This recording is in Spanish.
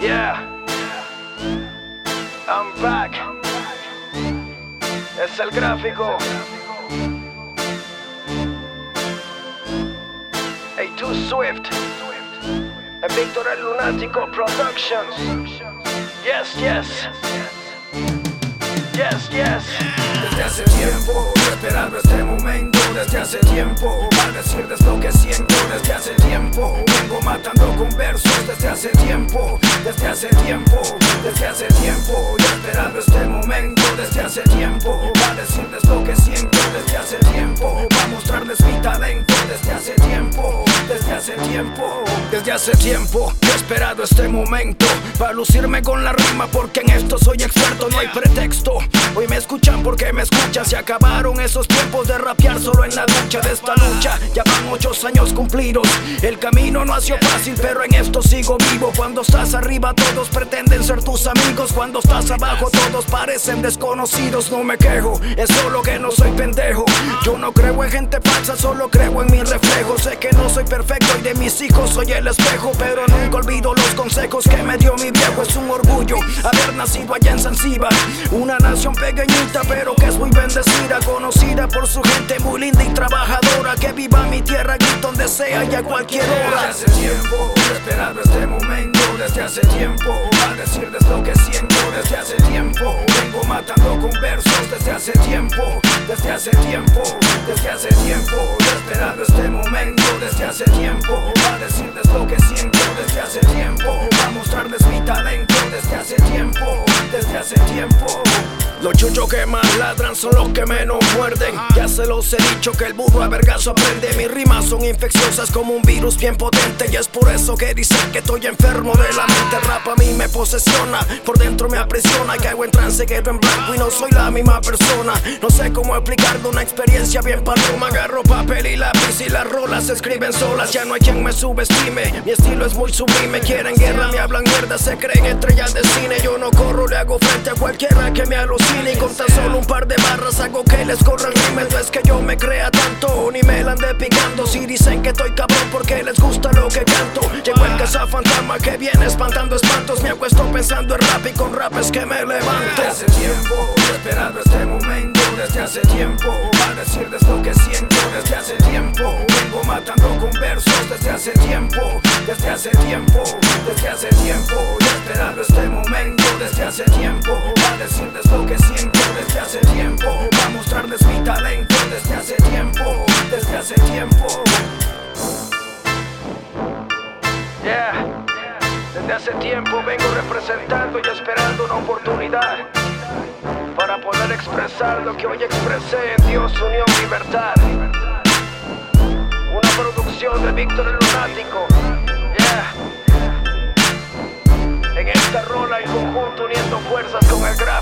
Yeah, I'm back. Es el gráfico. Hey, too Swift. And Victor el Lunático Productions. Yes, yes. Yes, yes. Desde hace tiempo, esperando este momento Desde hace tiempo, para decirles lo que siento Desde hace tiempo, matando con versos Desde hace tiempo, desde hace tiempo Desde hace tiempo, y esperando este momento Desde hace tiempo, hace tiempo Desde hace tiempo, he esperado este momento Para lucirme con la rima porque en esto soy experto No hay pretexto, hoy me escuchan porque me escuchan Se acabaron esos tiempos de rapear solo en la ducha de esta lucha. Ya van muchos años cumplidos El camino no ha sido fácil pero en esto sigo vivo. Cuando estás arriba todos pretenden ser tus amigos. Cuando estás abajo todos parecen desconocidos. No me quejo, es solo que no soy pendejo. Yo no creo en gente falsa, solo creo en mi reflejo Sé que no soy perfecto y de mis hijos soy el espejo Pero nunca olvido los consejos que me dio mi viejo. Es un orgullo haber nacido allá en Zanzíbar Una nación pequeñita pero que es muy bendecida Conocida por su gente muy linda y trabajadora. Que viva mi tierra aquí donde sea y a cualquier hora. Desde hace tiempo, esperando este momento. Desde hace tiempo, a decirles lo que siento. Desde hace tiempo, vengo matando con versos Desde hace tiempo, desde hace tiempo Desde hace tiempo, Desde hace tiempo, a decirles lo que siento Desde hace tiempo, a mostrarles mi talento Desde hace tiempo, desde hace tiempo. Los chuchos que más ladran son los que menos muerden. Ya se los he dicho que el burro a vergazo aprende. Mis rimas son infecciosas como un virus bien potente. Y es por eso que dicen que estoy enfermo de la mente. El rap a mí me posesiona, por dentro me aprisiona. Caigo en trance, quedo en blanco y no soy la misma persona. No sé cómo explicarlo, una experiencia bien paloma. Agarro papel y lápiz y las rolas se escriben solas. Ya no hay quien me subestime. Mi estilo es muy sublime. Quieren guerra, me hablan mierda, se creen estrellas de cine. Yo no corro, le hago frente a cualquiera que me alucine. Y con tan solo un par de barras hago que les corra el rímel. No es que yo me crea tanto, ni me la ande picando. Si dicen que estoy cabrón porque les gusta lo que canto. Llegó el fantasma que viene espantando espantos. Me acuesto pensando en rap y con rap es que me levanto. Desde hace tiempo, esperando este momento. Desde hace tiempo, para decirles lo que siento. Desde hace tiempo, vengo matando con versos. Desde hace tiempo, desde hace tiempo Desde hace tiempo, y esperando este momento. Desde hace tiempo, para decirles lo que siento Desde hace tiempo vengo representando y esperando una oportunidad para poder expresar lo que hoy expresé en Dios, Unión, Libertad. Una producción de Víctor el Lunático. Yeah. En esta rola en conjunto uniendo fuerzas con el gráfico.